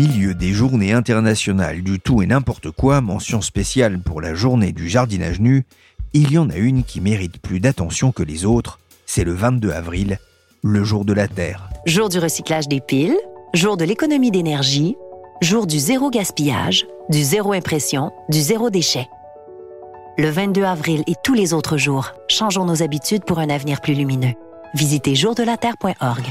Milieu des journées internationales du tout et n'importe quoi, mention spéciale pour la journée du jardinage nu, il y en a une qui mérite plus d'attention que les autres, c'est le 22 avril, le jour de la Terre. Jour du recyclage des piles, jour de l'économie d'énergie, jour du zéro gaspillage, du zéro impression, du zéro déchet. Le 22 avril et tous les autres jours, changeons nos habitudes pour un avenir plus lumineux. Visitez jourdelaterre.org.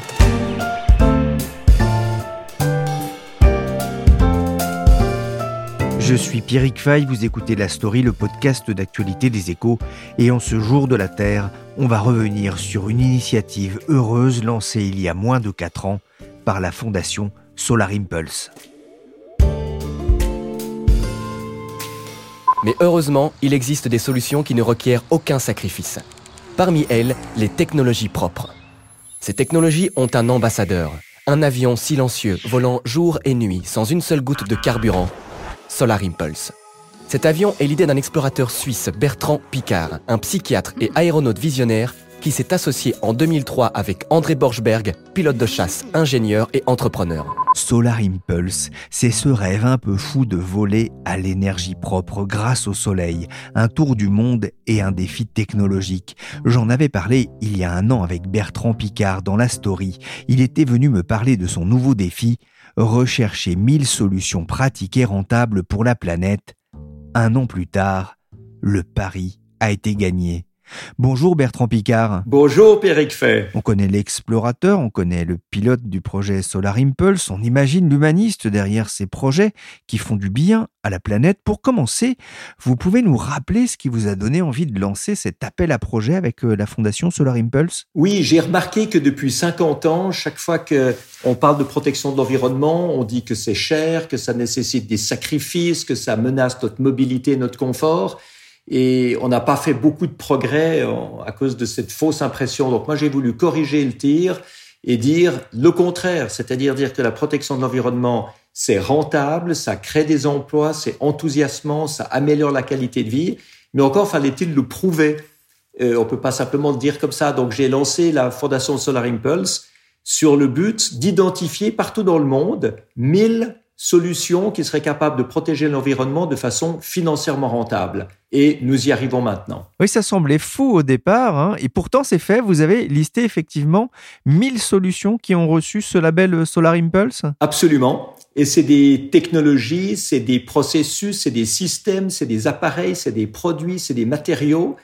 Je suis Pierrick Fay, vous écoutez La Story, le podcast d'actualité des échos, et en ce jour de la Terre, on va revenir sur une initiative heureuse lancée il y a moins de 4 ans par la fondation Solar Impulse. Mais heureusement, il existe des solutions qui ne requièrent aucun sacrifice. Parmi elles, les technologies propres. Ces technologies ont un ambassadeur, un avion silencieux volant jour et nuit sans une seule goutte de carburant Solar Impulse. Cet avion est l'idée d'un explorateur suisse, Bertrand Picard, un psychiatre et aéronaute visionnaire qui s'est associé en 2003 avec André Borchberg, pilote de chasse, ingénieur et entrepreneur. Solar Impulse, c'est ce rêve un peu fou de voler à l'énergie propre grâce au soleil, un tour du monde et un défi technologique. J'en avais parlé il y a un an avec Bertrand Picard dans la story. Il était venu me parler de son nouveau défi, rechercher mille solutions pratiques et rentables pour la planète. Un an plus tard, le pari a été gagné. Bonjour Bertrand Picard. Bonjour Pierrick Fay. On connaît l'explorateur, on connaît le pilote du projet Solar Impulse, on imagine l'humaniste derrière ces projets qui font du bien à la planète. Pour commencer, vous pouvez nous rappeler ce qui vous a donné envie de lancer cet appel à projet avec euh, la fondation Solar Impulse? Oui, j'ai remarqué que depuis 50 ans, chaque fois que on parle de protection de l'environnement, on dit que c'est cher, que ça nécessite des sacrifices, que ça menace notre mobilité, notre confort. Et on n'a pas fait beaucoup de progrès à cause de cette fausse impression. Donc moi, j'ai voulu corriger le tir et dire le contraire, c'est-à-dire dire que la protection de l'environnement, c'est rentable, ça crée des emplois, c'est enthousiasmant, ça améliore la qualité de vie. Mais encore fallait-il le prouver. Euh, on peut pas simplement le dire comme ça. Donc j'ai lancé la fondation Solar Impulse sur le but d'identifier partout dans le monde 1000 solutions qui seraient capables de protéger l'environnement de façon financièrement rentable. Et nous y arrivons maintenant. Oui, ça semblait fou au départ, hein, et pourtant c'est fait. Vous avez listé effectivement 1000 solutions qui ont reçu ce label Solar Impulse? Absolument. Et c'est des technologies, c'est des processus, c'est des systèmes, c'est des appareils, c'est des produits, c'est des matériaux,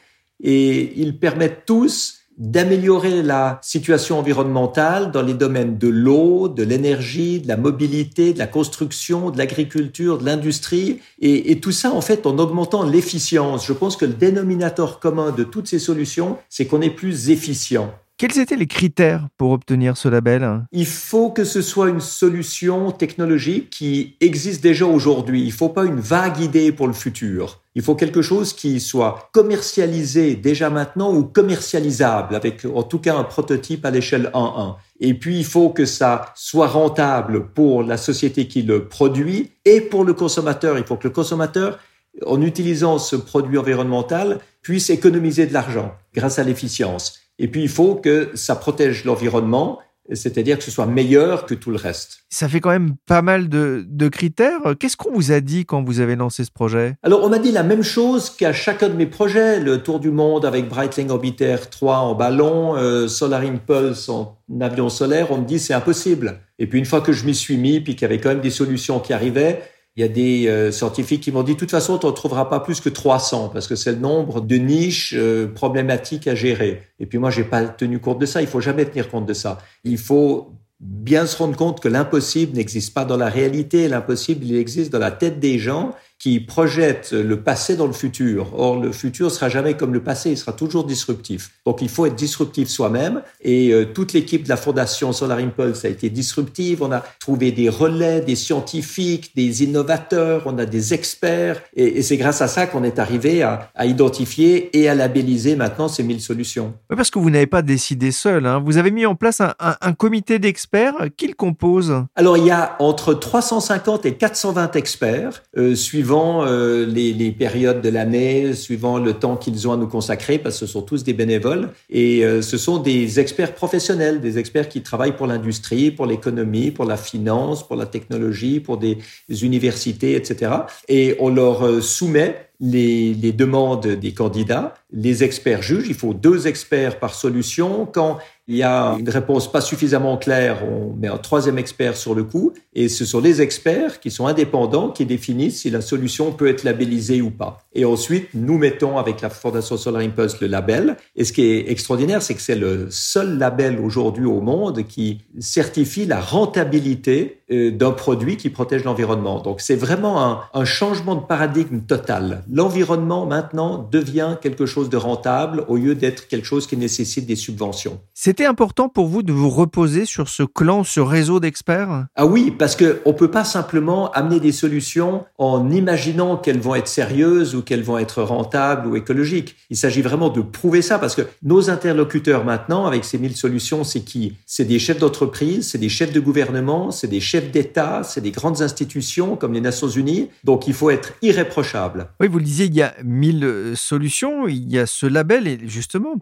et ils permettent tous d'améliorer la situation environnementale dans les domaines de l'eau, de l'énergie, de la mobilité, de la construction, de l'agriculture, de l'industrie, et, tout ça en fait en augmentant l'efficience. Je pense que le dénominateur commun de toutes ces solutions, c'est qu'on est plus efficient. Quels étaient les critères pour obtenir ce label? Il faut que ce soit une solution technologique qui existe déjà aujourd'hui. Il ne faut pas une vague idée pour le futur. Il faut quelque chose qui soit commercialisé déjà maintenant ou commercialisable avec en tout cas un prototype à l'échelle 1.1. Et puis il faut que ça soit rentable pour la société qui le produit et pour le consommateur. Il faut que le consommateur en utilisant ce produit environnemental, puisse économiser de l'argent grâce à l'efficience. Et puis, il faut que ça protège l'environnement, c'est-à-dire que ce soit meilleur que tout le reste. Ça fait quand même pas mal de, de critères. Qu'est-ce qu'on vous a dit quand vous avez lancé ce projet? Alors, on m'a dit la même chose qu'à chacun de mes projets. Le Tour du Monde avec Breitling Orbiter 3 en ballon, euh, Solar Impulse en avion solaire. On me dit c'est impossible. Et puis, une fois que je m'y suis mis, puis qu'il y avait quand même des solutions qui arrivaient, il y a des euh, scientifiques qui m'ont dit, de toute façon, tu ne trouveras pas plus que 300 parce que c'est le nombre de niches euh, problématiques à gérer. Et puis moi, j'ai pas tenu compte de ça. Il faut jamais tenir compte de ça. Il faut bien se rendre compte que l'impossible n'existe pas dans la réalité. L'impossible, il existe dans la tête des gens. Qui projette le passé dans le futur. Or, le futur sera jamais comme le passé, il sera toujours disruptif. Donc, il faut être disruptif soi-même. Et euh, toute l'équipe de la Fondation Solar Impulse a été disruptive. On a trouvé des relais, des scientifiques, des innovateurs, on a des experts. Et, c'est grâce à ça qu'on est arrivé à, identifier et à labelliser maintenant ces 1000 solutions. parce que vous n'avez pas décidé seul. Hein. Vous avez mis en place un, comité d'experts. Qui le compose Alors, il y a entre 350 et 420 experts, euh, suivant euh, les, périodes de l'année, suivant le temps qu'ils ont à nous consacrer, parce que ce sont tous des bénévoles. Et euh, ce sont des experts professionnels, des experts qui travaillent pour l'industrie, pour l'économie, pour la finance, pour la technologie, pour des, universités, etc. Et on leur euh, soumet les, demandes des candidats. Les experts jugent. Il faut deux experts par solution. Quand il y a une réponse pas suffisamment claire, on met un troisième expert sur le coup, et ce sont les experts qui sont indépendants qui définissent si la solution peut être labellisée ou pas. Et ensuite, nous mettons avec la Fondation Solar Impulse le label. Et ce qui est extraordinaire, c'est que c'est le seul label aujourd'hui au monde qui certifie la rentabilité euh, d'un produit qui protège l'environnement. Donc c'est vraiment un changement de paradigme total. L'environnement maintenant devient quelque chose de rentable au lieu d'être quelque chose qui nécessite des subventions. C'était important pour vous de vous reposer sur ce clan, ce réseau d'experts? Ah oui, parce qu'on ne peut pas simplement amener des solutions en imaginant qu'elles vont être sérieuses ou qu'elles vont être rentables ou écologiques. Il s'agit vraiment de prouver ça parce que nos interlocuteurs maintenant, avec ces mille solutions, c'est qui? C'est des chefs d'entreprise, c'est des chefs de gouvernement, c'est des chefs d'État, c'est des grandes institutions comme les Nations Unies. Donc il faut être irréprochable. Oui, vous le disiez, il y a mille euh, solutions, il y a ce label et justement,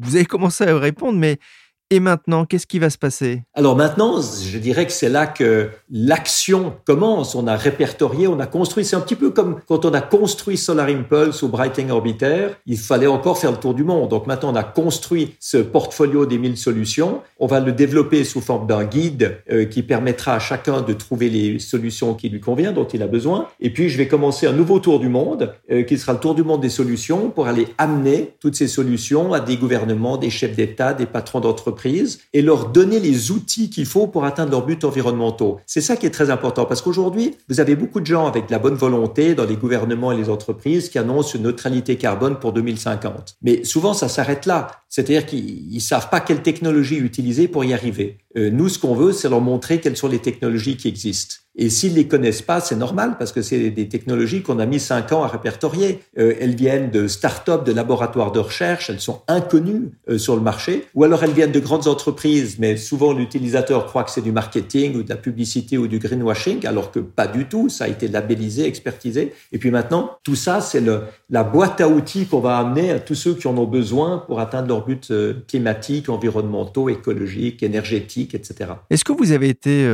vous avez commencé à répondre, mais et maintenant, qu'est-ce qui va se passer? Alors maintenant, je dirais que c'est là que l'action commence. On a répertorié, on a construit. C'est un petit peu comme quand on a construit Solar Impulse ou Brighting Orbiter. Il fallait encore faire le tour du monde. Donc maintenant, on a construit ce portfolio des 1000 solutions. On va le développer sous forme d'un guide euh, qui permettra à chacun de trouver les solutions qui lui conviennent, dont il a besoin. Et puis, je vais commencer un nouveau tour du monde, euh, qui sera le tour du monde des solutions, pour aller amener toutes ces solutions à des gouvernements, des chefs d'État, des patrons d'entreprise et leur donner les outils qu'il faut pour atteindre leurs buts environnementaux. C'est ça qui est très important parce qu'aujourd'hui, vous avez beaucoup de gens avec de la bonne volonté dans les gouvernements et les entreprises qui annoncent une neutralité carbone pour 2050. Mais souvent, ça s'arrête là. C'est-à-dire qu'ils ne savent pas quelle technologie utiliser pour y arriver. Euh, nous, ce qu'on veut, c'est leur montrer quelles sont les technologies qui existent. Et s'ils les connaissent pas, c'est normal parce que c'est des technologies qu'on a mis cinq ans à répertorier. Euh, elles viennent de start-up, de laboratoires de recherche, elles sont inconnues euh, sur le marché, ou alors elles viennent de grandes entreprises, mais souvent l'utilisateur croit que c'est du marketing ou de la publicité ou du greenwashing, alors que pas du tout. Ça a été labellisé, expertisé. Et puis maintenant, tout ça, c'est la boîte à outils qu'on va amener à tous ceux qui en ont besoin pour atteindre leurs buts euh, climatiques, environnementaux, écologiques, énergétiques, etc. Est-ce que vous avez été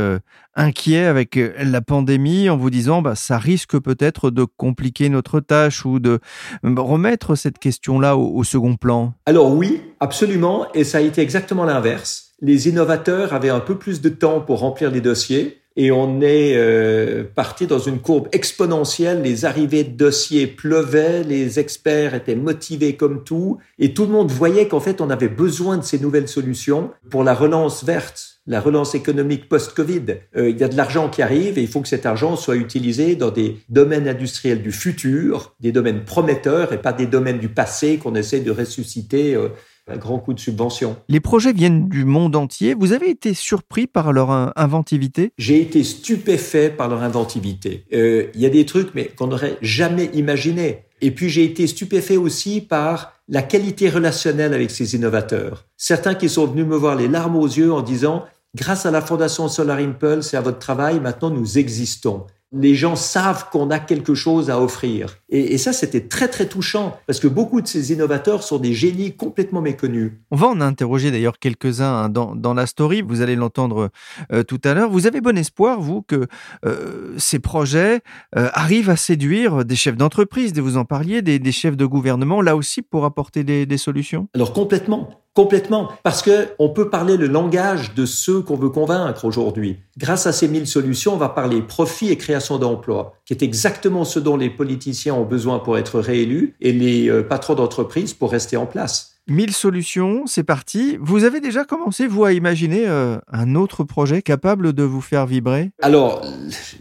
inquiet avec la pandémie en vous disant bah, ça risque peut-être de compliquer notre tâche ou de remettre cette question-là au, second plan? Alors oui, absolument, et ça a été exactement l'inverse. Les innovateurs avaient un peu plus de temps pour remplir les dossiers et on est euh, parti dans une courbe exponentielle. Les arrivées de dossiers pleuvaient, les experts étaient motivés comme tout, et tout le monde voyait qu'en fait on avait besoin de ces nouvelles solutions pour la relance verte la relance économique post-Covid. Euh, il y a de l'argent qui arrive et il faut que cet argent soit utilisé dans des domaines industriels du futur, des domaines prometteurs et pas des domaines du passé qu'on essaie de ressusciter euh, un grand coup de subvention. Les projets viennent du monde entier. Vous avez été surpris par leur inventivité? J'ai été stupéfait par leur inventivité. Euh, il y a des trucs mais qu'on n'aurait jamais imaginé. Et puis j'ai été stupéfait aussi par la qualité relationnelle avec ces innovateurs. Certains qui sont venus me voir les larmes aux yeux en disant grâce à la Fondation Solar Impulse et à votre travail, maintenant nous existons les gens savent qu'on a quelque chose à offrir. Et, ça, c'était très très touchant, parce que beaucoup de ces innovateurs sont des génies complètement méconnus. On va en interroger d'ailleurs quelques-uns hein, dans, la story, vous allez l'entendre euh, tout à l'heure. Vous avez bon espoir, vous, que euh, ces projets euh, arrivent à séduire des chefs d'entreprise, vous en parliez, des, chefs de gouvernement, là aussi pour apporter des solutions? Alors complètement. Complètement, parce que on peut parler le langage de ceux qu'on veut convaincre aujourd'hui. Grâce à ces mille solutions, on va parler profit et création d'emplois, qui est exactement ce dont les politiciens ont besoin pour être réélus et les euh, patrons d'entreprise pour rester en place. 1000 solutions, c'est parti. Vous avez déjà commencé, vous, à imaginer euh, un autre projet capable de vous faire vibrer? Alors,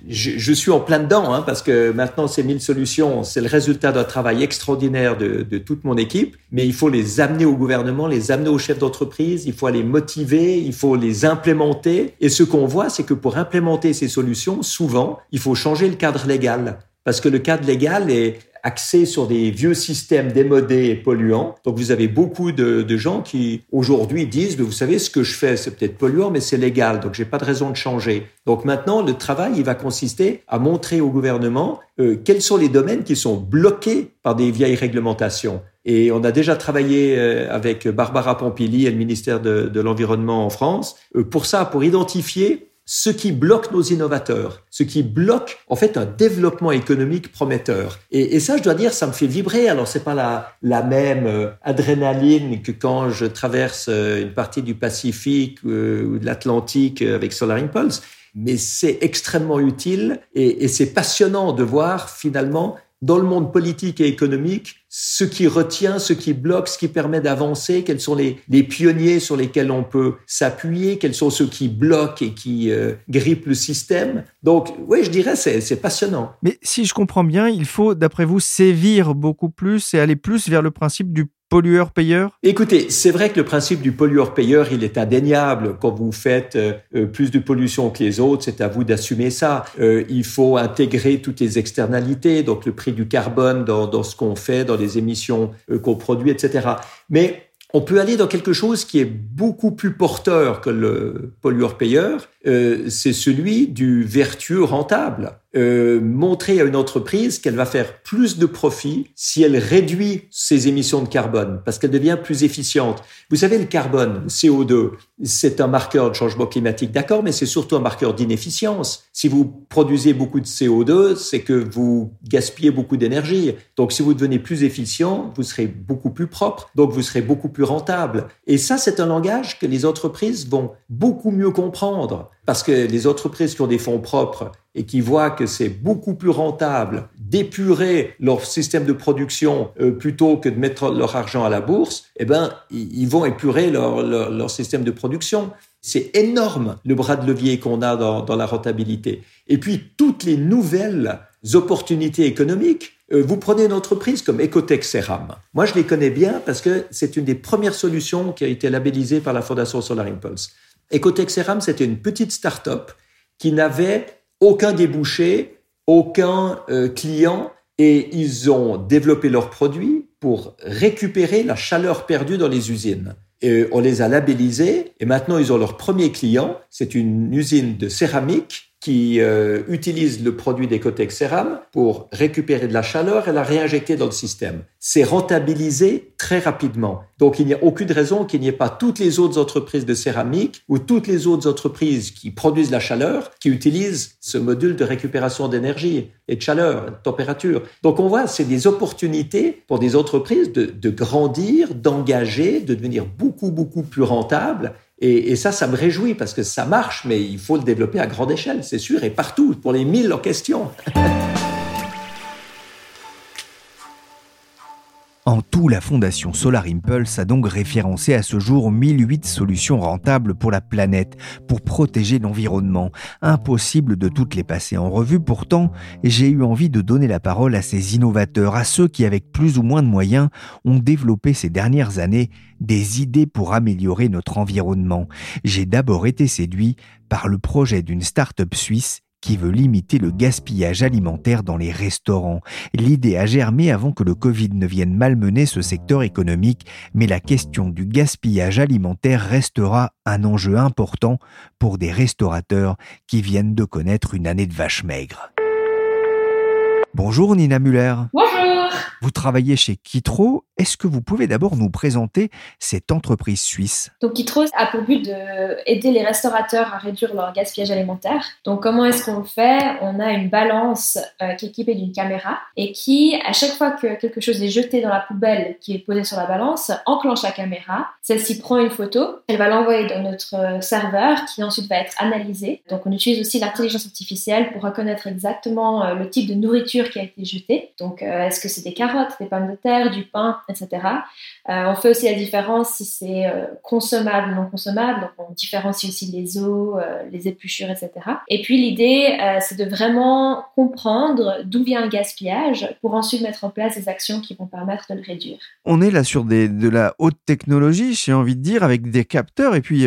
je, suis en plein dedans, hein, parce que maintenant, ces 1000 solutions, c'est le résultat d'un travail extraordinaire de, de, toute mon équipe, mais il faut les amener au gouvernement, les amener aux chefs d'entreprise, il faut les motiver, il faut les implémenter. Et ce qu'on voit, c'est que pour implémenter ces solutions, souvent, il faut changer le cadre légal parce que le cadre légal est axé sur des vieux systèmes démodés et polluants. Donc vous avez beaucoup de, gens qui aujourd'hui disent, vous savez, ce que je fais, c'est peut-être polluant, mais c'est légal, donc j'ai pas de raison de changer. Donc maintenant, le travail, il va consister à montrer au gouvernement euh, quels sont les domaines qui sont bloqués par des vieilles réglementations. Et on a déjà travaillé euh, avec Barbara Pompili et le ministère de, de l'Environnement en France euh, pour ça, pour identifier ce qui bloque nos innovateurs, ce qui bloque en fait un développement économique prometteur. Et, ça, je dois dire, ça me fait vibrer. Alors c'est pas la, la même euh, adrénaline que quand je traverse euh, une partie du Pacifique euh, ou de l'Atlantique avec Solar Impulse, mais c'est extrêmement utile et, et c'est passionnant de voir finalement dans le monde politique et économique ce qui retient, ce qui bloque, ce qui permet d'avancer, quels sont les, les, pionniers sur lesquels on peut s'appuyer, quels sont ceux qui bloquent et qui euh, grippent le système. Donc oui, je dirais c'est passionnant. Mais si je comprends bien, il faut, d'après vous, sévir beaucoup plus et aller plus vers le principe du pollueur-payeur? Écoutez, c'est vrai que le principe du pollueur-payeur, il est indéniable. Quand vous faites euh, euh, plus de pollution que les autres, c'est à vous d'assumer ça. Euh, il faut intégrer toutes les externalités, donc le prix du carbone dans, dans ce qu'on fait, dans les émissions qu'on produit, etc. Mais on peut aller dans quelque chose qui est beaucoup plus porteur que le pollueur-payeur, euh, c'est celui du vertueux rentable. Euh, montrer à une entreprise qu'elle va faire plus de profit si elle réduit ses émissions de carbone, parce qu'elle devient plus efficiente. Vous savez, le carbone, CO2, c'est un marqueur de changement climatique, d'accord, mais c'est surtout un marqueur d'inefficience. Si vous produisez beaucoup de CO2, c'est que vous gaspillez beaucoup d'énergie. Donc, si vous devenez plus efficient, vous serez beaucoup plus propre, donc vous serez beaucoup plus rentable. Et ça, c'est un langage que les entreprises vont beaucoup mieux comprendre parce que les entreprises qui ont des fonds propres et qui voient que c'est beaucoup plus rentable d'épurer leur système de production euh, plutôt que de mettre leur argent à la bourse, eh ben ils vont épurer leur, leur, système de production. C'est énorme le bras de levier qu'on a dans, la rentabilité. Et puis toutes les nouvelles opportunités économiques. Euh, vous prenez une entreprise comme Ecotech Ceram. Moi, je les connais bien parce que c'est une des premières solutions qui a été labellisée par la Fondation Solar Impulse. Ecotech Ceram, c'était une petite start-up qui n'avait aucun débouché, aucun euh, client, et ils ont développé leurs produits pour récupérer la chaleur perdue dans les usines. Et on les a labellisés, et maintenant ils ont leur premier client, c'est une usine de céramique qui euh, utilise le produit d'Ecotech Ceram pour récupérer de la chaleur et la réinjecter dans le système. C'est rentabilisé très rapidement. Donc il n'y a aucune raison qu'il n'y ait pas toutes les autres entreprises de céramique ou toutes les autres entreprises qui produisent la chaleur qui utilisent ce module de récupération d'énergie et de chaleur, de température. Donc on voit, c'est des opportunités pour des entreprises de, de grandir, d'engager, de devenir beaucoup, beaucoup plus rentables et, et, ça, ça me réjouit parce que ça marche, mais il faut le développer à grande échelle, c'est sûr, et partout, pour les mille en question. En tout, la fondation Solar Impulse a donc référencé à ce jour 1008 solutions rentables pour la planète, pour protéger l'environnement. Impossible de toutes les passer en revue, pourtant, j'ai eu envie de donner la parole à ces innovateurs, à ceux qui, avec plus ou moins de moyens, ont développé ces dernières années des idées pour améliorer notre environnement. J'ai d'abord été séduit par le projet d'une start-up suisse qui veut limiter le gaspillage alimentaire dans les restaurants. L'idée a germé avant que le Covid ne vienne malmener ce secteur économique, mais la question du gaspillage alimentaire restera un enjeu important pour des restaurateurs qui viennent de connaître une année de vache maigre. Bonjour Nina Muller. Vous travaillez chez Kitro. Est-ce que vous pouvez d'abord nous présenter cette entreprise suisse? Donc Kitro a pour but d'aider les restaurateurs à réduire leur gaspillage alimentaire. Donc comment est-ce qu'on le fait? On a une balance euh, qui est équipée d'une caméra et qui, à chaque fois que quelque chose est jeté dans la poubelle qui est posée sur la balance, enclenche la caméra. Celle-ci prend une photo, elle va l'envoyer dans notre euh, serveur qui ensuite va être analysé. Donc on utilise aussi l'intelligence artificielle pour reconnaître exactement euh, le type de nourriture qui a été jetée. Donc est-ce que c'est des carottes, des pommes de terre, du pain, etc. Euh, on fait aussi la différence si c'est euh, consommable ou non consommable. Donc, on différencie aussi les os, euh, les épluchures, etc. Et puis, l'idée, c'est de vraiment comprendre d'où vient un gaspillage pour ensuite mettre en place des actions qui vont permettre de le réduire. On est là sur des, de la haute technologie, j'ai envie de dire, avec des capteurs. Et puis,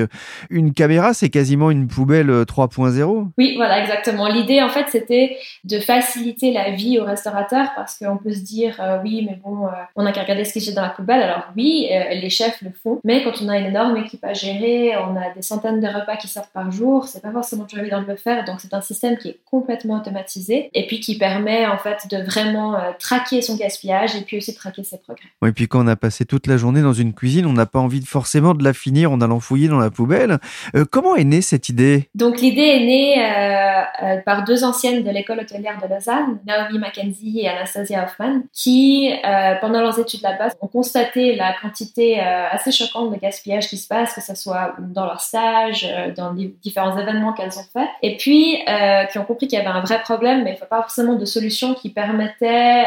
une caméra, c'est quasiment une poubelle 3.0. Oui, voilà, exactement. L'idée, en fait, c'était de faciliter la vie aux restaurateurs parce qu'on peut se dire, oui, mais bon, on n'a qu'à regarder ce qui est dans la poubelle. Alors, oui, euh, les chefs le font, mais quand on a une énorme équipe à gérer, on a des centaines de repas qui sortent par jour, c'est pas forcément toujours évident de le faire, donc c'est un système qui est complètement automatisé et puis qui permet en fait de vraiment euh, traquer son gaspillage et puis aussi traquer ses progrès. Oui, et puis quand on a passé toute la journée dans une cuisine, on n'a pas envie de forcément de la finir en allant fouiller dans la poubelle. Euh, comment est née cette idée? Donc l'idée est née par deux anciennes de l'école hôtelière de Lausanne, Naomi Mackenzie et Anastasia Hoffman, qui pendant leurs études là-bas ont constaté la quantité euh, assez choquante de gaspillage qui se passe, que ce soit dans leur stage, euh, dans les différents événements qu'elles ont fait, et puis euh, qui ont compris qu'il y avait un vrai problème, mais il ne faut pas forcément de solution qui permettait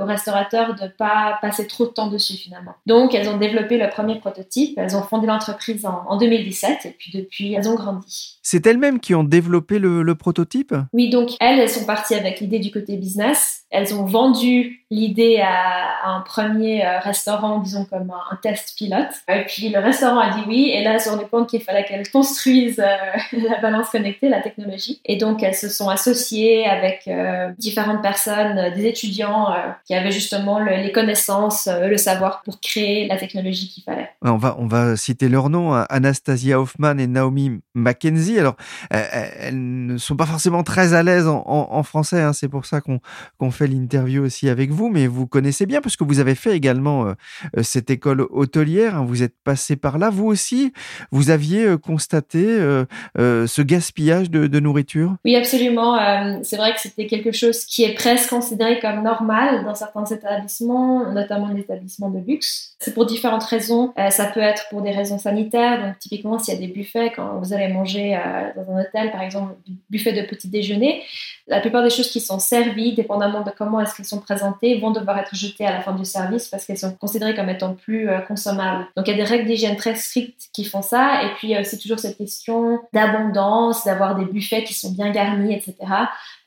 aux restaurateurs de ne pas passer trop de temps dessus finalement. Donc elles ont développé le premier prototype, elles ont fondé l'entreprise en, 2017, et puis depuis elles ont grandi. C'est elles-mêmes qui ont développé le, le prototype? Oui, donc elles, elles sont parties avec l'idée du côté business, elles ont vendu l'idée à, un premier restaurant, disons comme un, test pilote. Et puis le restaurant a dit oui, et là elles se sont rendu compte qu'il fallait qu'elles construisent euh, la balance connectée, la technologie. Et donc elles se sont associées avec euh, différentes personnes, euh, des étudiants qui avaient justement les connaissances, le savoir pour créer la technologie qu'il fallait. On va, on va citer leurs noms, hein. Anastasia Hoffman et Naomi Mackenzie. Alors, elles ne sont pas forcément très à l'aise en, français, hein. c'est pour ça qu'on fait l'interview aussi avec vous, mais vous connaissez bien parce que vous avez fait également cette école hôtelière. Hein, vous êtes passé par là. Vous aussi, vous aviez euh, constaté euh, euh, ce gaspillage de, nourriture? Oui, absolument. c'est vrai que c'était quelque chose qui est presque considéré comme normal dans certains établissements, notamment les établissements de luxe. C'est pour différentes raisons. ça peut être pour des raisons sanitaires. Donc, typiquement, s'il y a des buffets, quand vous allez manger dans un hôtel, par exemple, buffet de petit déjeuner, la plupart des choses qui sont servies, dépendamment de comment est-ce qu'elles sont présentées, vont devoir être jetées à la fin du service parce qu'elles sont considérées comme étant plus euh, consommables. Donc il y a des règles d'hygiène très strictes qui font ça. Et puis a aussi toujours cette question d'abondance, d'avoir des buffets qui sont bien garnis, etc.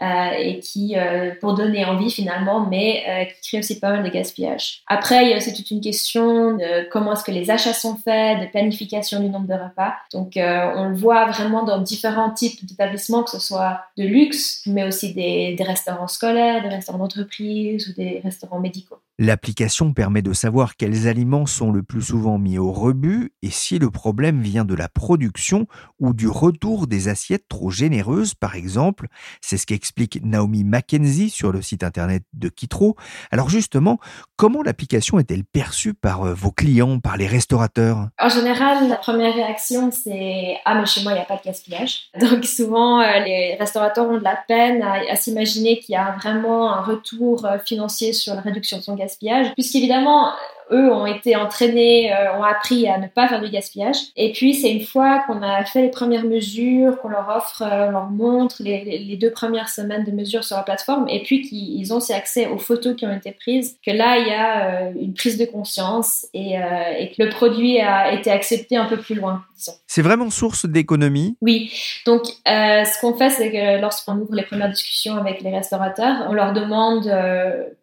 Euh, et qui, euh, pour donner envie finalement, mais euh, qui crée aussi pas mal de gaspillage. Après, il y a aussi toute une question de comment est-ce que les achats sont faits, de planification du nombre de repas. Donc, on le voit vraiment dans différents types d'établissements, que ce soit de luxe, mais aussi des restaurants scolaires, des restaurants d'entreprise ou des restaurants médicaux. L'application permet de savoir quels aliments sont le plus souvent mis au rebut et si le problème vient de la production ou du retour des assiettes trop généreuses, par exemple. C'est ce qu'explique explique Naomi Mackenzie sur le site internet de Kitro. Alors justement, comment l'application est-elle perçue par euh, vos clients, par les restaurateurs? En général, la première réaction, c'est Ah, mais chez moi, il n'y a pas de gaspillage. Donc souvent, euh, les restaurateurs ont de la peine à, s'imaginer qu'il y a vraiment un retour euh, financier sur la réduction de son gaspillage, puisqu'évidemment, eux ont été entraînés, euh, ont appris à ne pas faire du gaspillage. Et puis, c'est une fois qu'on a fait les premières mesures, qu'on leur offre, euh, on leur montre les, les, deux premières semaines de mesures sur la plateforme, et puis qu'ils ont aussi accès aux photos qui ont été prises, que là, il y a euh, une prise de conscience et, et, que le produit a été accepté un peu plus loin. C'est vraiment source d'économie? Oui. Donc, ce qu'on fait, c'est que lorsqu'on ouvre les premières discussions avec les restaurateurs, on leur demande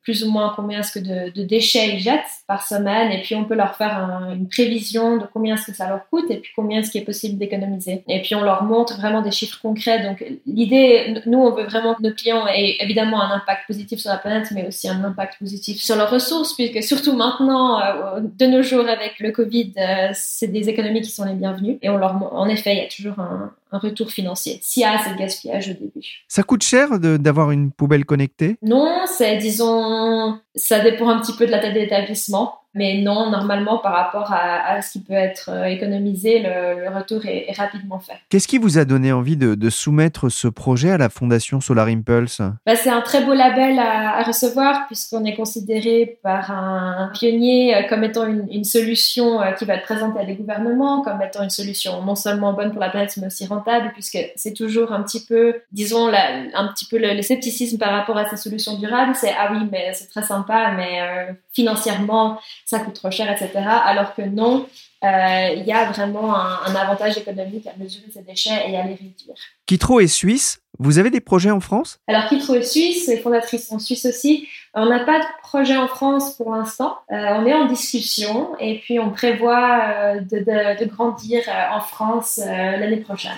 plus ou moins combien est-ce que de, de déchets ils jettent par et puis on peut leur faire une prévision de combien est-ce que ça leur coûte et puis combien est-ce qu'il est possible d'économiser. Et puis on leur montre vraiment des chiffres concrets. Donc l'idée, nous on veut vraiment que nos clients aient évidemment un impact positif sur la planète mais aussi un impact positif sur leurs ressources puisque surtout maintenant, euh, de nos jours avec le Covid, euh, c'est des économies qui sont les bienvenues et on leur, en effet, il y a toujours un, un retour financier s'il y a assez de gaspillage au début. Ça coûte cher d'avoir une poubelle connectée? Non, c'est disons, ça dépend un petit peu de la taille de l'établissement. Mais non, normalement, par rapport à, ce qui peut être euh, économisé, le, retour est, rapidement fait. Qu'est-ce qui vous a donné envie de, soumettre ce projet à la Fondation Solar Impulse? Bah, C'est un très beau label à, recevoir puisqu'on est considéré par un, pionnier euh, comme étant une, solution euh, qui va être présentée à des gouvernements, comme étant une solution non seulement bonne pour la planète, mais aussi rentable, puisque c'est toujours un petit peu, disons, un petit peu le, scepticisme par rapport à ces solutions durables. C'est ah oui, mais c'est très sympa, mais financièrement, ça coûte trop cher, etc. Alors que non, euh, il y a vraiment un, avantage économique à mesurer ces déchets et à les réduire. Kitro est suisse. Vous avez des projets en France? Alors Kitro est suisse, les fondatrices sont suisses aussi. On n'a pas de projet en France pour l'instant. Euh, on est en discussion et puis on prévoit euh, de, grandir en France l'année prochaine.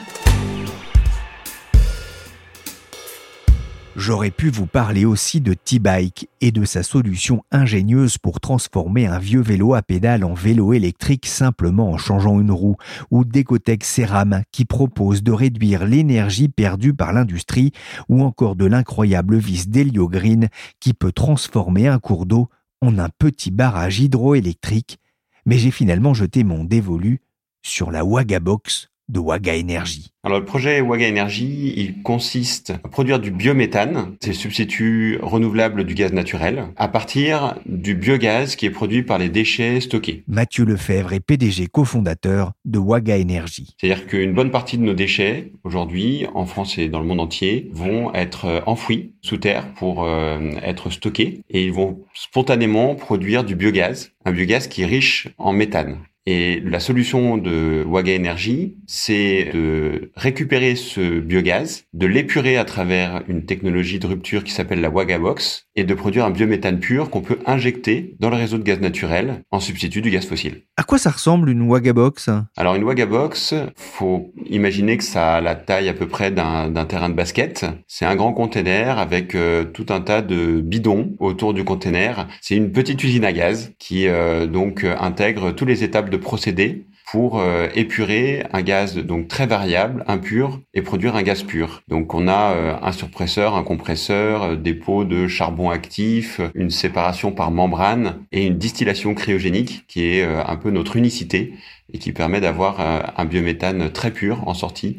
J'aurais pu vous parler aussi de T-Bike et de sa solution ingénieuse pour transformer un vieux vélo à pédales en vélo électrique simplement en changeant une roue, ou d'Ecotech Ceram qui propose de réduire l'énergie perdue par l'industrie, ou encore de l'incroyable vis d'Helio Green qui peut transformer un cours d'eau en un petit barrage hydroélectrique. Mais j'ai finalement jeté mon dévolu sur la Wagabox de Waga Energy. Alors le projet Waga Energy, il consiste à produire du biométhane, c'est le substitut renouvelable du gaz naturel, à partir du biogaz qui est produit par les déchets stockés. Mathieu Lefebvre est PDG cofondateur de Waga Energy. C'est-à-dire qu'une bonne partie de nos déchets, aujourd'hui, en France et dans le monde entier, vont être enfouis sous terre pour euh, être stockés et ils vont spontanément produire du biogaz, un biogaz qui est riche en méthane. Et la solution de Waga Energy, c'est de récupérer ce biogaz, de l'épurer à travers une technologie de rupture qui s'appelle la Waga Box et de produire un biométhane pur qu'on peut injecter dans le réseau de gaz naturel en substitut du gaz fossile. À quoi ça ressemble une Waga Box Alors une Waga Box, faut imaginer que ça a la taille à peu près d'un terrain de basket. C'est un grand container avec euh, tout un tas de bidons autour du container. C'est une petite usine à gaz qui euh, donc intègre tous les étapes de procédés pour euh, épurer un gaz donc très variable, impur, et produire un gaz pur. Donc on a euh, un surpresseur, un compresseur, euh, des pots de charbon actif, une séparation par membrane et une distillation cryogénique qui est un peu notre unicité et qui permet d'avoir un biométhane très pur en sortie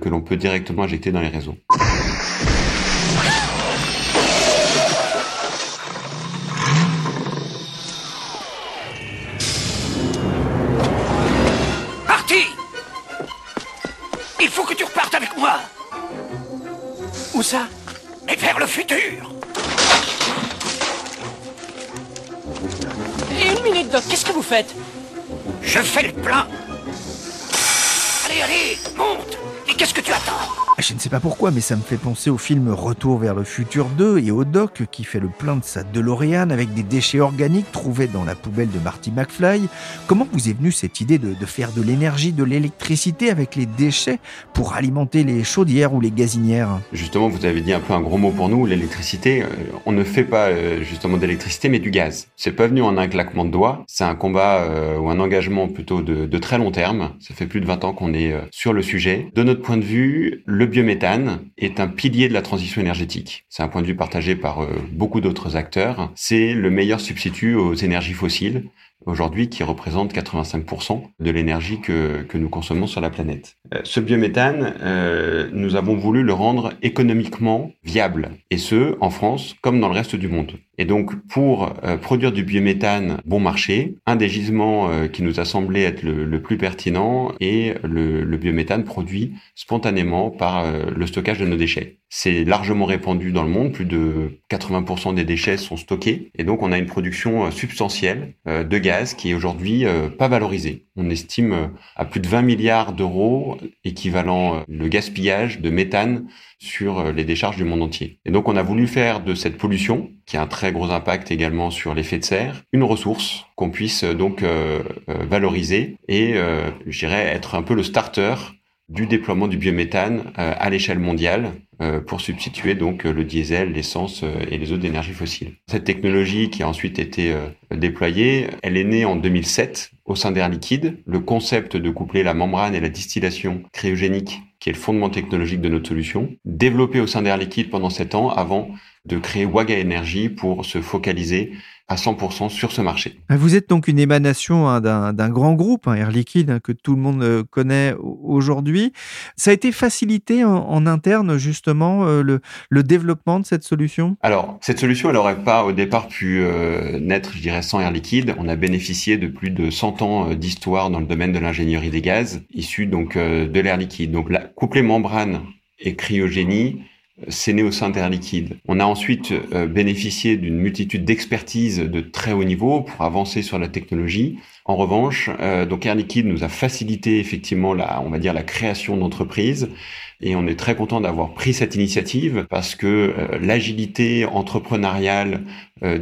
que l'on peut directement injecter dans les réseaux. Où ça Mais vers le futur Et une minute, Doc, qu'est-ce que vous faites Je fais le plein. Allez, allez, monte Et qu'est-ce que tu attends je ne sais pas pourquoi, mais ça me fait penser au film Retour vers le futur 2 et au doc qui fait le plein de sa DeLorean avec des déchets organiques trouvés dans la poubelle de Marty McFly. Comment vous est venue cette idée de, faire de l'énergie, de l'électricité avec les déchets pour alimenter les chaudières ou les gazinières? Justement, vous avez dit un peu un gros mot pour nous, l'électricité. Euh, on ne fait pas euh, justement d'électricité, mais du gaz. C'est pas venu en un claquement de doigts. C'est un combat euh, ou un engagement plutôt de, très long terme. Ça fait plus de 20 ans qu'on est sur le sujet. De notre point de vue, le biométhane est un pilier de la transition énergétique. C'est un point de vue partagé par euh, beaucoup d'autres acteurs. C'est le meilleur substitut aux énergies fossiles aujourd'hui qui représente 85% de l'énergie que, que nous consommons sur la planète. Euh, ce biométhane, euh, nous avons voulu le rendre économiquement viable, et ce, en France comme dans le reste du monde. Et donc, pour euh, produire du biométhane bon marché, un des gisements qui nous a semblé être le, plus pertinent est le, biométhane produit spontanément par le stockage de nos déchets. C'est largement répandu dans le monde, plus de 80% des déchets sont stockés, et donc on a une production substantielle de gaz qui est aujourd'hui pas valorisée. On estime à plus de 20 milliards d'euros équivalent le gaspillage de méthane sur euh, les décharges du monde entier. Et donc on a voulu faire de cette pollution, qui a un très gros impact également sur l'effet de serre, une ressource qu'on puisse euh, donc euh, valoriser et, je dirais, être un peu le starter du déploiement du biométhane à l'échelle mondiale pour substituer donc le diesel, l'essence et les autres énergies fossiles. Cette technologie qui a ensuite été déployée, elle est née en 2007 au sein d'Air Liquide. Le concept de coupler la membrane et la distillation cryogénique qui est le fondement technologique de notre solution, développé au sein d'Air Liquide pendant sept ans avant de créer Waga Energy pour se focaliser à 100% sur ce marché. Vous êtes donc une émanation hein, d'un grand groupe, hein, Air Liquide, hein, que tout le monde euh, connaît aujourd'hui. Ça a été facilité en, interne, justement, euh, le, le, développement de cette solution? Alors, cette solution, elle n'aurait pas au départ pu euh, naître, je dirais, sans Air Liquide. On a bénéficié de plus de 100 ans d'histoire dans le domaine de l'ingénierie des gaz, issus donc de l'air liquide. Donc, la coupler membrane et cryogénie, c'est né au sein d'Air Liquide. On a ensuite euh, bénéficié d'une multitude d'expertises de très haut niveau pour avancer sur la technologie. En revanche, euh, donc Air Liquide nous a facilité effectivement la, on va dire la création d'entreprises et on est très content d'avoir pris cette initiative parce que euh, l'agilité entrepreneuriale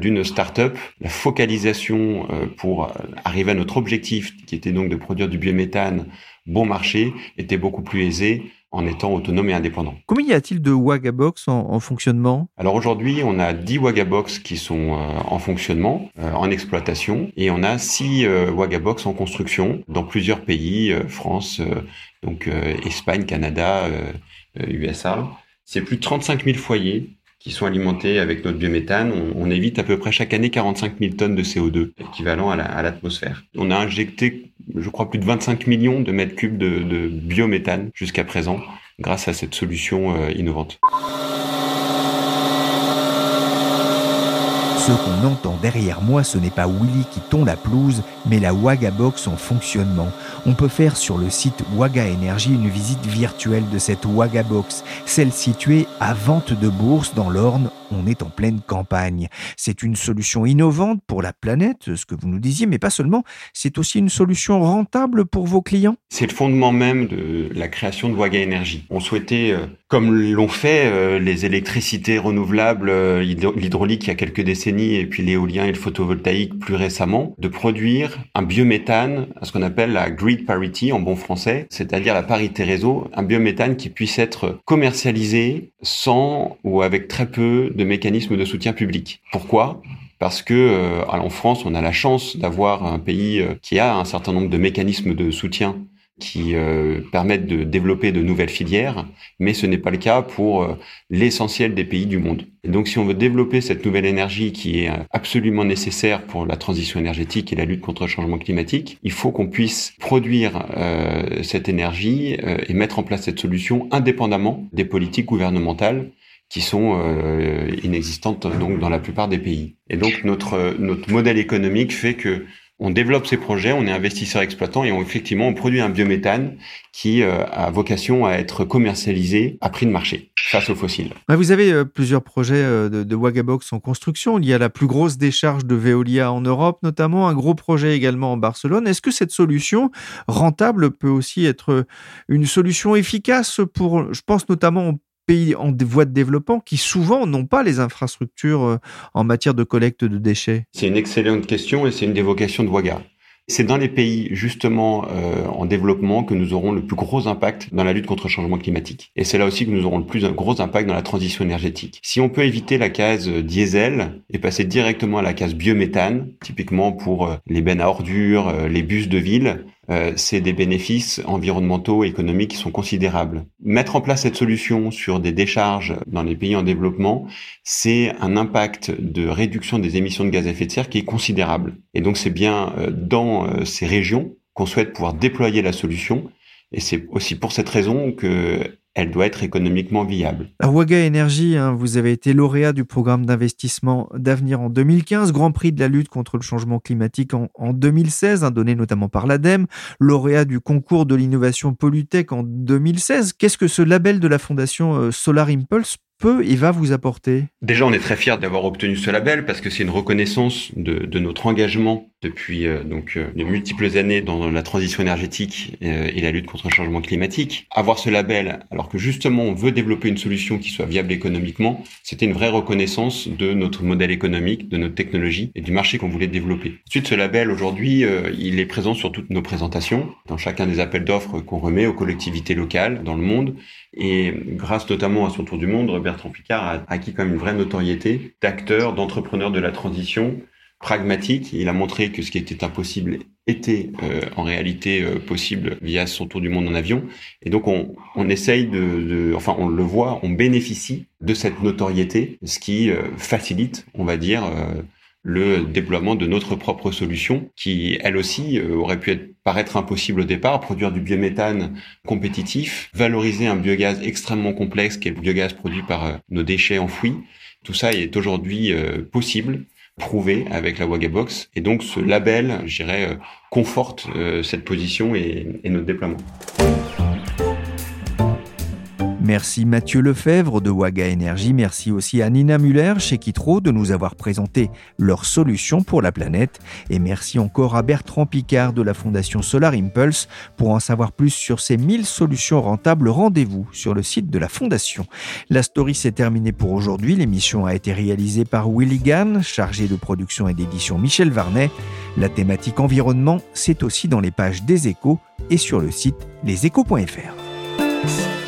d'une start-up, la focalisation pour arriver à notre objectif qui était donc de produire du biométhane bon marché était beaucoup plus aisée en étant autonome et indépendant. Combien y a-t-il de Wagabox en, en fonctionnement? Alors aujourd'hui, on a 10 Wagabox qui sont euh, en fonctionnement, euh, en exploitation, et on a 6 euh, Wagabox en construction dans plusieurs pays, France, donc Espagne, Canada, USA. C'est plus de 35 000 foyers qui sont alimentés avec notre biométhane. On, évite à peu près chaque année 45 000 tonnes de CO2, équivalent à l'atmosphère. on a injecté, je crois, plus de 25 millions de mètres cubes de, biométhane jusqu'à présent, grâce à cette solution euh, innovante. Ce qu'on entend derrière moi, ce n'est pas Willy qui tond la pelouse, mais la Waga Box en fonctionnement. On peut faire sur le site Waga Energy une visite virtuelle de cette Waga Box, celle située à Vente de Bourse dans l'Orne on est en pleine campagne. C'est une solution innovante pour la planète, ce que vous nous disiez, mais pas seulement, c'est aussi une solution rentable pour vos clients. C'est le fondement même de la création de Waga Énergie. On souhaitait, euh, comme l'ont fait euh, les électricités renouvelables, euh, l'hydraulique il y a quelques décennies, et puis l'éolien et le photovoltaïque plus récemment, de produire un biométhane, ce qu'on appelle la grid parity en bon français, c'est-à-dire la parité réseau, un biométhane qui puisse être commercialisé sans ou avec très peu de mécanismes de soutien public. Pourquoi? Parce que euh, en France, on a la chance d'avoir un pays euh, qui a un certain nombre de mécanismes de soutien qui euh, permettent de développer de nouvelles filières, mais ce n'est pas le cas pour l'essentiel des pays du monde. Donc si on veut développer cette nouvelle énergie qui est absolument nécessaire pour la transition énergétique et la lutte contre le changement climatique, il faut qu'on puisse produire cette énergie et mettre en place cette solution indépendamment des politiques gouvernementales qui sont euh, inexistantes donc dans la plupart des pays. Et donc notre notre modèle économique fait que on développe ces projets, on est investisseur exploitant et on, effectivement on produit un biométhane qui euh, a vocation à être commercialisé à prix de marché face aux fossiles. Vous avez euh, plusieurs projets de, de Wagabox en construction. Il y a la plus grosse décharge de Veolia en Europe, notamment un gros projet également en Barcelone. Est-ce que cette solution rentable peut aussi être une solution efficace pour, je pense notamment pays en voie de développement qui souvent n'ont pas les infrastructures euh, en matière de collecte de déchets C'est une excellente question et c'est une des vocations de Waga. C'est dans les pays justement euh, en développement que nous aurons le plus gros impact dans la lutte contre le changement climatique. Et c'est là aussi que nous aurons le plus gros impact dans la transition énergétique. Si on peut éviter la case diesel et passer directement à la case biométhane, typiquement pour euh, les bennes à ordures, les bus de ville, euh, c'est des bénéfices environnementaux et économiques qui sont considérables. Mettre en place cette solution sur des décharges dans les pays en développement, c'est un impact de réduction des émissions de gaz à effet de serre qui est considérable. Et donc c'est bien euh, dans euh, ces régions qu'on souhaite pouvoir déployer la solution. Et c'est aussi pour cette raison que elle doit être économiquement viable. À Waga Energy, hein, vous avez été lauréat du programme d'investissement d'avenir en 2015, Grand Prix de la lutte contre le changement climatique en, 2016, hein, donné notamment par l'ADEME, lauréat du concours de l'innovation Polytech en 2016. Qu'est-ce que ce label de la fondation euh, Solar Impulse peut et va vous apporter? Déjà, on est très fiers d'avoir obtenu ce label parce que c'est une reconnaissance de, notre engagement depuis euh, donc euh, de multiples années dans la transition énergétique euh, et la lutte contre le changement climatique. Avoir ce label, alors que justement on veut développer une solution qui soit viable économiquement, c'était une vraie reconnaissance de notre modèle économique, de notre technologie et du marché qu'on voulait développer. Ensuite, ce label aujourd'hui, il est présent sur toutes nos présentations, dans chacun des appels d'offres qu'on remet aux collectivités locales dans le monde et grâce notamment à son tour du monde, Bertrand Picard a acquis quand même une vraie notoriété d'acteur, d'entrepreneur de la transition pragmatique. Il a montré que ce qui était impossible était euh, en réalité euh, possible via son tour du monde en avion. Et donc on, on essaye de, de, enfin on le voit, on bénéficie de cette notoriété, ce qui euh, facilite, on va dire, le déploiement de notre propre solution qui, elle aussi, euh, aurait pu être, paraître impossible au départ, produire du biométhane compétitif, valoriser un biogaz extrêmement complexe qui est le biogaz produit par euh, nos déchets enfouis. Tout ça est aujourd'hui euh, possible prouvé avec la Wagabox. Et donc ce label, je dirais, conforte cette position et, et notre déploiement. Merci Mathieu Lefebvre de Waga Energy. Merci aussi à Nina Muller chez Kitro de nous avoir présenté leurs solutions pour la planète. Et merci encore à Bertrand Picard de la Fondation Solar Impulse. Pour en savoir plus sur ces 1000 solutions rentables, rendez-vous sur le site de la Fondation. La story s'est terminée pour aujourd'hui. L'émission a été réalisée par Willy Gann, chargé de production et d'édition Michel Varnet. La thématique environnement, c'est aussi dans les pages des échos et sur le site leséchos.fr.